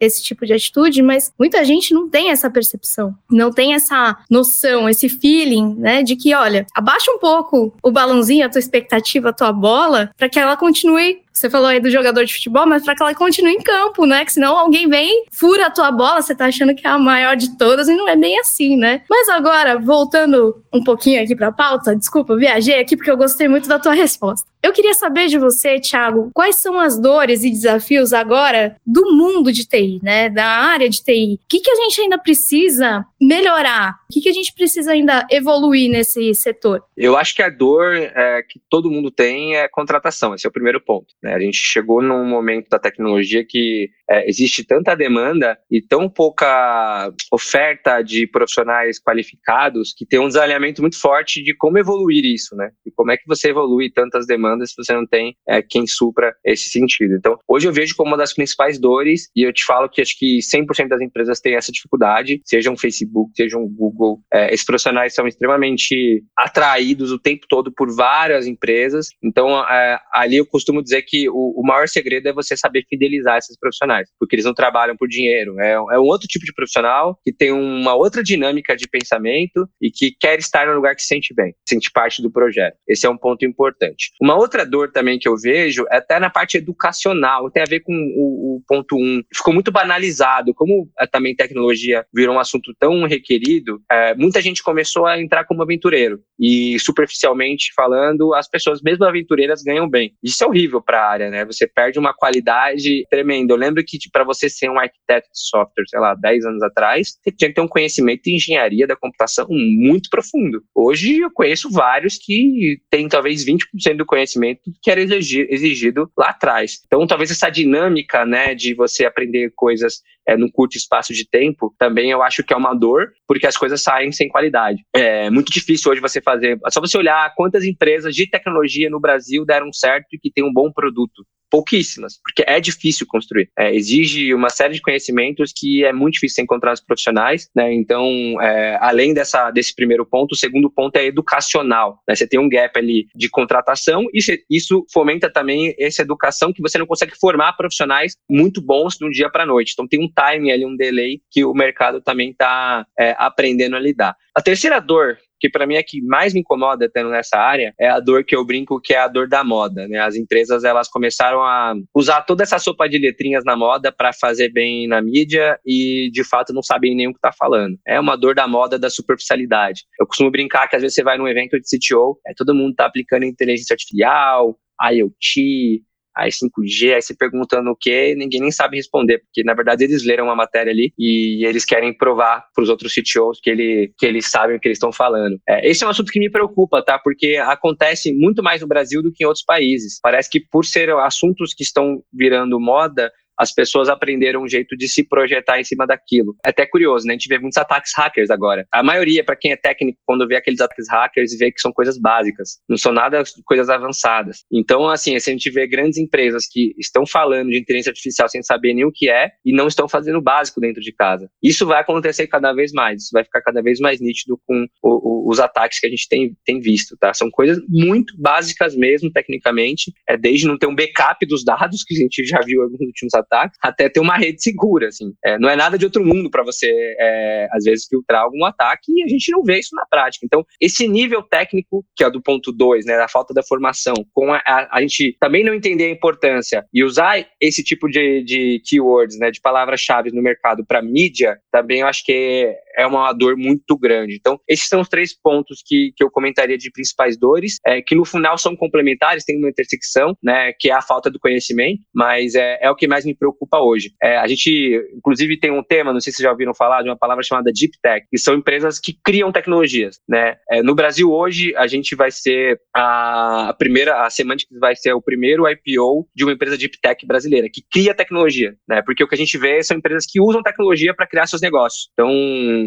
esse tipo de atitude, mas muita gente não tem essa percepção, não tem essa noção, esse feeling, né, de que, olha, abaixa um pouco o balãozinho, a tua expectativa, a tua bola, para que ela continue você falou aí do jogador de futebol, mas para que ela continue em campo, né? Que senão alguém vem, fura a tua bola, você tá achando que é a maior de todas e não é bem assim, né? Mas agora, voltando um pouquinho aqui para a pauta, desculpa, viajei aqui porque eu gostei muito da tua resposta. Eu queria saber de você, Thiago, quais são as dores e desafios agora do mundo de TI, né? Da área de TI. O que, que a gente ainda precisa melhorar? O que, que a gente precisa ainda evoluir nesse setor? Eu acho que a dor é, que todo mundo tem é contratação, esse é o primeiro ponto. Né? A gente chegou num momento da tecnologia que é, existe tanta demanda e tão pouca oferta de profissionais qualificados que tem um desalinhamento muito forte de como evoluir isso, né? E como é que você evolui tantas demandas se você não tem é, quem supra esse sentido. Então, hoje eu vejo como uma das principais dores, e eu te falo que acho que 100% das empresas têm essa dificuldade, seja um Facebook, seja um Google, é, esses profissionais são extremamente atraídos o tempo todo por várias empresas, então é, ali eu costumo dizer que o, o maior segredo é você saber fidelizar esses profissionais porque eles não trabalham por dinheiro. É, é um outro tipo de profissional que tem uma outra dinâmica de pensamento e que quer estar no lugar que se sente bem, sente parte do projeto. Esse é um ponto importante. Uma outra dor também que eu vejo é até na parte educacional, tem a ver com o, o ponto um. Ficou muito banalizado, como a, também tecnologia virou um assunto tão requerido, é, muita gente começou a entrar como aventureiro. E superficialmente falando, as pessoas, mesmo aventureiras, ganham bem. Isso é horrível para a área, né? Você perde uma qualidade tremenda. Eu lembro que para você ser um arquiteto de software, sei lá, 10 anos atrás, você tinha que ter um conhecimento de engenharia da computação muito profundo. Hoje eu conheço vários que têm talvez 20% do conhecimento que era exigido lá atrás. Então, talvez essa dinâmica, né, de você aprender coisas é, num curto espaço de tempo, também eu acho que é uma dor, porque as coisas saem sem qualidade. É muito difícil hoje você fazer. É só você olhar quantas empresas de tecnologia no Brasil deram certo e que tem um bom produto pouquíssimas, porque é difícil construir. É, exige uma série de conhecimentos que é muito difícil encontrar os profissionais, né? Então, é, além dessa, desse primeiro ponto, o segundo ponto é educacional. Né? Você tem um gap ali de contratação e isso fomenta também essa educação que você não consegue formar profissionais muito bons de um dia para noite. Então, tem um time ali, um delay que o mercado também está é, aprendendo a lidar. A terceira dor que para mim é que mais me incomoda tendo nessa área é a dor que eu brinco que é a dor da moda, né? As empresas elas começaram a usar toda essa sopa de letrinhas na moda para fazer bem na mídia e de fato não sabem nem o que tá falando. É uma dor da moda da superficialidade. Eu costumo brincar que às vezes você vai num evento de CTO, é, todo mundo tá aplicando inteligência artificial, IoT, aí 5G, aí você perguntando o que, ninguém nem sabe responder, porque na verdade eles leram uma matéria ali e eles querem provar para os outros CTOs que, ele, que eles sabem o que eles estão falando. É, esse é um assunto que me preocupa, tá? Porque acontece muito mais no Brasil do que em outros países. Parece que por ser assuntos que estão virando moda, as pessoas aprenderam um jeito de se projetar em cima daquilo. É até curioso, né? A gente vê muitos ataques hackers agora. A maioria, para quem é técnico, quando vê aqueles ataques hackers, vê que são coisas básicas, não são nada coisas avançadas. Então, assim, se a gente vê grandes empresas que estão falando de inteligência artificial sem saber nem o que é e não estão fazendo o básico dentro de casa. Isso vai acontecer cada vez mais, isso vai ficar cada vez mais nítido com o, o, os ataques que a gente tem, tem visto, tá? São coisas muito básicas mesmo, tecnicamente, é desde não ter um backup dos dados, que a gente já viu alguns últimos ataques, ataque, até ter uma rede segura, assim. É, não é nada de outro mundo para você, é, às vezes, filtrar algum ataque e a gente não vê isso na prática. Então, esse nível técnico, que é do ponto 2, né, da falta da formação, com a, a, a, gente também não entender a importância e usar esse tipo de, de keywords, né, de palavras-chave no mercado para mídia, também eu acho que é uma dor muito grande. Então, esses são os três pontos que, que eu comentaria de principais dores, é, que no final são complementares, tem uma intersecção, né, que é a falta do conhecimento, mas é, é o que mais me preocupa hoje. É, a gente, inclusive, tem um tema, não sei se vocês já ouviram falar, de uma palavra chamada Deep Tech, que são empresas que criam tecnologias, né. É, no Brasil, hoje, a gente vai ser a, primeira, a Semantics vai ser o primeiro IPO de uma empresa Deep Tech brasileira, que cria tecnologia, né, porque o que a gente vê são empresas que usam tecnologia para criar seus negócios. Então,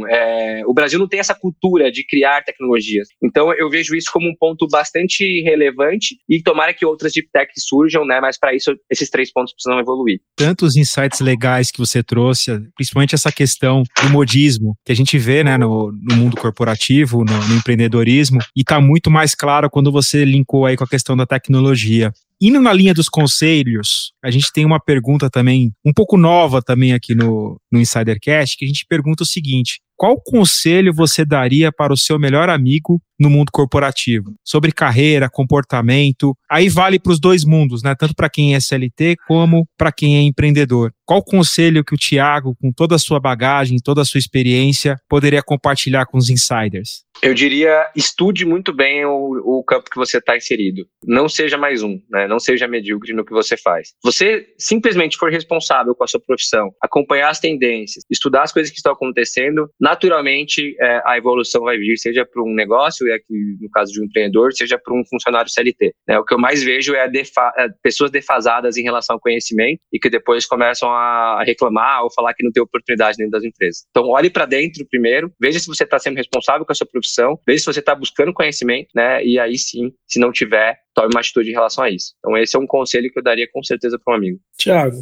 é, o Brasil não tem essa cultura de criar tecnologias. Então, eu vejo isso como um ponto bastante relevante e tomara que outras deep techs surjam, né? Mas para isso, esses três pontos precisam evoluir. Tantos insights legais que você trouxe, principalmente essa questão do modismo, que a gente vê né, no, no mundo corporativo, no, no empreendedorismo, e está muito mais claro quando você linkou aí com a questão da tecnologia. Indo na linha dos conselhos, a gente tem uma pergunta também, um pouco nova também aqui no, no Insidercast, que a gente pergunta o seguinte: qual conselho você daria para o seu melhor amigo no mundo corporativo? Sobre carreira, comportamento. Aí vale para os dois mundos, né? Tanto para quem é SLT como para quem é empreendedor. Qual conselho que o Tiago, com toda a sua bagagem, toda a sua experiência, poderia compartilhar com os insiders? Eu diria, estude muito bem o, o campo que você está inserido. Não seja mais um, né? não seja medíocre no que você faz. Você simplesmente for responsável com a sua profissão, acompanhar as tendências, estudar as coisas que estão acontecendo, na naturalmente é, a evolução vai vir, seja para um negócio, e aqui no caso de um empreendedor, seja para um funcionário CLT. Né? O que eu mais vejo é, defa é, pessoas defasadas em relação ao conhecimento e que depois começam a reclamar ou falar que não tem oportunidade dentro das empresas. Então, olhe para dentro primeiro, veja se você está sendo responsável com a sua profissão, veja se você está buscando conhecimento, né? E aí sim, se não tiver, tome uma atitude em relação a isso. Então, esse é um conselho que eu daria com certeza para um amigo. Tiago,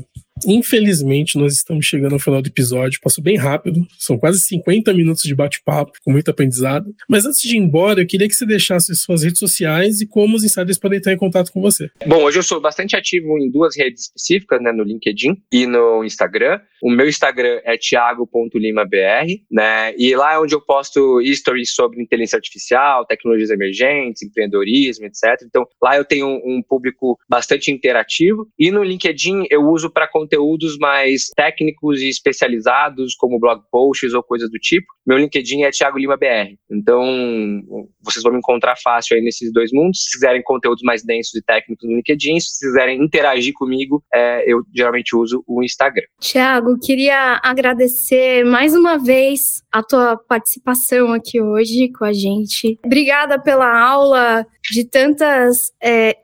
Infelizmente, nós estamos chegando ao final do episódio. Passou bem rápido, são quase 50 minutos de bate-papo, com muito aprendizado. Mas antes de ir embora, eu queria que você deixasse suas redes sociais e como os insiders podem entrar em contato com você. Bom, hoje eu sou bastante ativo em duas redes específicas, né, no LinkedIn e no Instagram. O meu Instagram é thiago.limabr, né, e lá é onde eu posto stories sobre inteligência artificial, tecnologias emergentes, empreendedorismo, etc. Então, lá eu tenho um público bastante interativo. E no LinkedIn eu uso para conteúdos mais técnicos e especializados, como blog posts ou coisas do tipo. Meu LinkedIn é Thiago Lima BR. Então, vocês vão me encontrar fácil aí nesses dois mundos. Se quiserem conteúdos mais densos e técnicos no LinkedIn, se quiserem interagir comigo, é, eu geralmente uso o Instagram. Thiago, queria agradecer mais uma vez a tua participação aqui hoje com a gente. Obrigada pela aula de tantas é,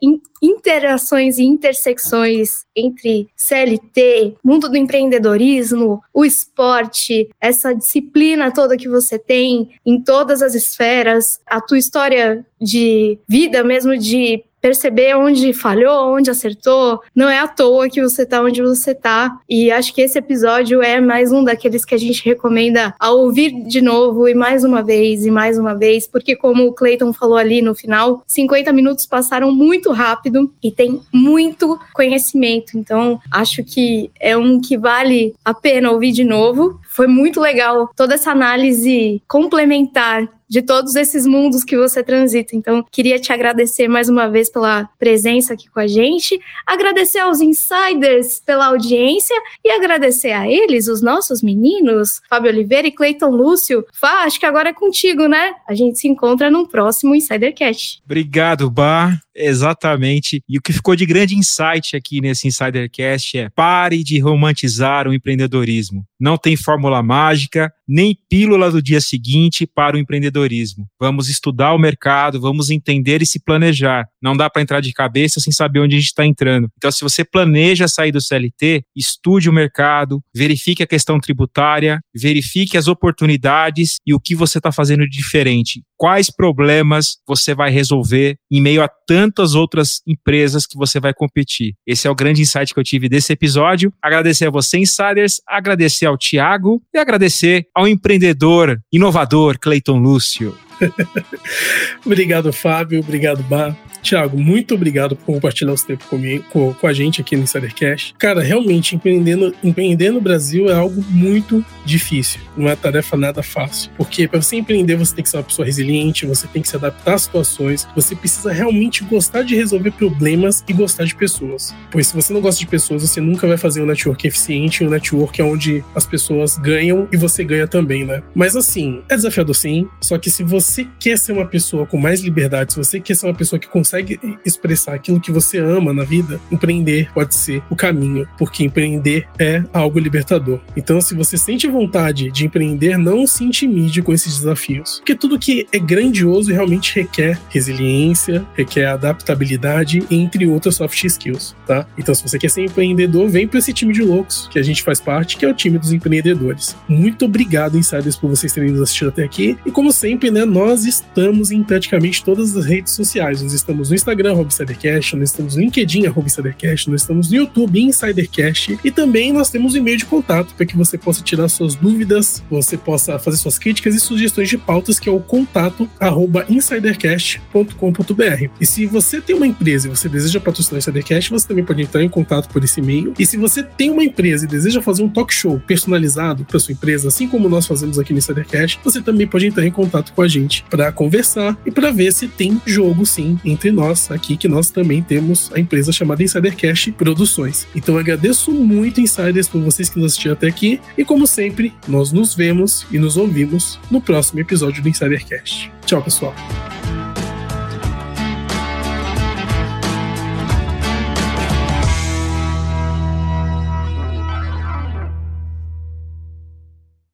interações e intersecções entre CLT, mundo do empreendedorismo, o esporte, essa disciplina toda que você tem em todas as esferas, a tua história de vida mesmo de perceber onde falhou, onde acertou. Não é à toa que você tá onde você tá. E acho que esse episódio é mais um daqueles que a gente recomenda a ouvir de novo e mais uma vez e mais uma vez, porque como o Clayton falou ali no final, 50 minutos passaram muito rápido e tem muito conhecimento. Então, acho que é um que vale a pena ouvir de novo. Foi muito legal toda essa análise complementar de todos esses mundos que você transita. Então, queria te agradecer mais uma vez pela presença aqui com a gente, agradecer aos insiders pela audiência e agradecer a eles, os nossos meninos, Fábio Oliveira e Cleiton Lúcio. Fá, acho que agora é contigo, né? A gente se encontra no próximo Insidercast. Obrigado, Bar. Exatamente. E o que ficou de grande insight aqui nesse Insidercast é: pare de romantizar o empreendedorismo. Não tem fórmula mágica, nem pílula do dia seguinte para o empreendedorismo. Vamos estudar o mercado, vamos entender e se planejar. Não dá para entrar de cabeça sem saber onde a gente está entrando. Então, se você planeja sair do CLT, estude o mercado, verifique a questão tributária, verifique as oportunidades e o que você está fazendo de diferente. Quais problemas você vai resolver em meio a tantas outras empresas que você vai competir. Esse é o grande insight que eu tive desse episódio. Agradecer a você, insiders, agradecer ao Tiago e agradecer ao empreendedor inovador Cleiton Lúcio. obrigado, Fábio. Obrigado, Bar. Tiago, muito obrigado por compartilhar esse tempo comigo, com, com a gente aqui no Insidercast. Cara, realmente, empreender, empreender no Brasil é algo muito difícil. Não é tarefa nada fácil. Porque para você empreender, você tem que ser uma pessoa resiliente, você tem que se adaptar às situações, você precisa realmente gostar de resolver problemas e gostar de pessoas. Pois se você não gosta de pessoas, você nunca vai fazer um network eficiente, um network onde as pessoas ganham e você ganha também, né? Mas assim, é desafiador sim, só que se você quer ser uma pessoa com mais liberdade, se você quer ser uma pessoa que consegue consegue expressar aquilo que você ama na vida, empreender pode ser o caminho, porque empreender é algo libertador. Então, se você sente vontade de empreender, não se intimide com esses desafios, porque tudo que é grandioso realmente requer resiliência, requer adaptabilidade, entre outras soft skills, tá? Então, se você quer ser empreendedor, vem para esse time de loucos que a gente faz parte, que é o time dos empreendedores. Muito obrigado, insiders, por vocês terem nos assistido até aqui. E como sempre, né, nós estamos em praticamente todas as redes sociais. Nós estamos no Instagram, Insidercast, nós estamos no LinkedIn, Insidercast, nós estamos no YouTube, Insidercast, e também nós temos um e-mail de contato para que você possa tirar suas dúvidas, você possa fazer suas críticas e sugestões de pautas, que é o contato arroba insidercast.com.br. E se você tem uma empresa e você deseja patrocinar o Insidercast, você também pode entrar em contato por esse e-mail. E se você tem uma empresa e deseja fazer um talk show personalizado para sua empresa, assim como nós fazemos aqui no Insidercast, você também pode entrar em contato com a gente para conversar e para ver se tem jogo sim entre nós aqui, que nós também temos a empresa chamada Insidercast Produções. Então agradeço muito, Insiders, por vocês que nos assistiram até aqui. E como sempre, nós nos vemos e nos ouvimos no próximo episódio do Insidercast. Tchau, pessoal.